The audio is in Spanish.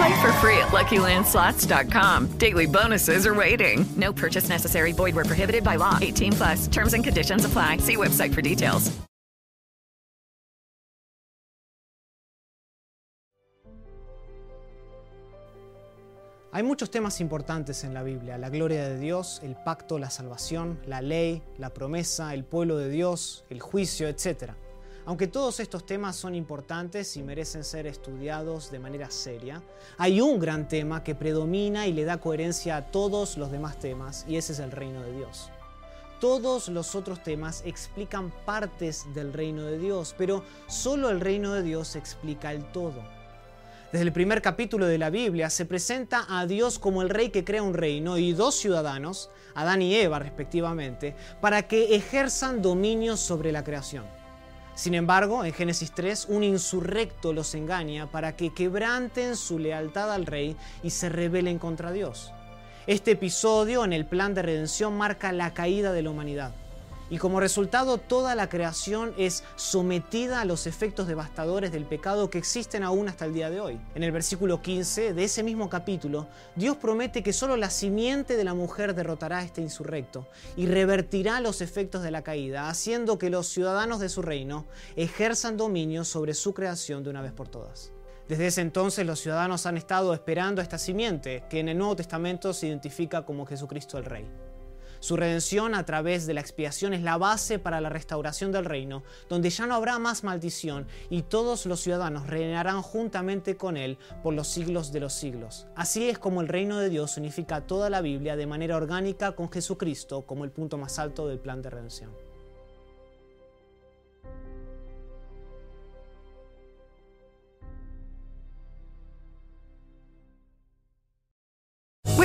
Play for free at LuckyLandSlots.com. Daily bonuses are waiting. No purchase necessary. Void were prohibited by law. 18 plus. Terms and conditions apply. See website for details. Hay muchos temas importantes en la Biblia, la gloria de Dios, el pacto, la salvación, la ley, la promesa, el pueblo de Dios, el juicio, etc. Aunque todos estos temas son importantes y merecen ser estudiados de manera seria, hay un gran tema que predomina y le da coherencia a todos los demás temas, y ese es el reino de Dios. Todos los otros temas explican partes del reino de Dios, pero solo el reino de Dios explica el todo. Desde el primer capítulo de la Biblia se presenta a Dios como el rey que crea un reino y dos ciudadanos, Adán y Eva respectivamente, para que ejerzan dominio sobre la creación. Sin embargo, en Génesis 3, un insurrecto los engaña para que quebranten su lealtad al rey y se rebelen contra Dios. Este episodio en el plan de redención marca la caída de la humanidad y como resultado toda la creación es sometida a los efectos devastadores del pecado que existen aún hasta el día de hoy. En el versículo 15 de ese mismo capítulo, Dios promete que solo la simiente de la mujer derrotará a este insurrecto y revertirá los efectos de la caída, haciendo que los ciudadanos de su reino ejerzan dominio sobre su creación de una vez por todas. Desde ese entonces los ciudadanos han estado esperando a esta simiente, que en el Nuevo Testamento se identifica como Jesucristo el Rey. Su redención a través de la expiación es la base para la restauración del reino, donde ya no habrá más maldición y todos los ciudadanos reinarán juntamente con él por los siglos de los siglos. Así es como el reino de Dios unifica toda la Biblia de manera orgánica con Jesucristo como el punto más alto del plan de redención.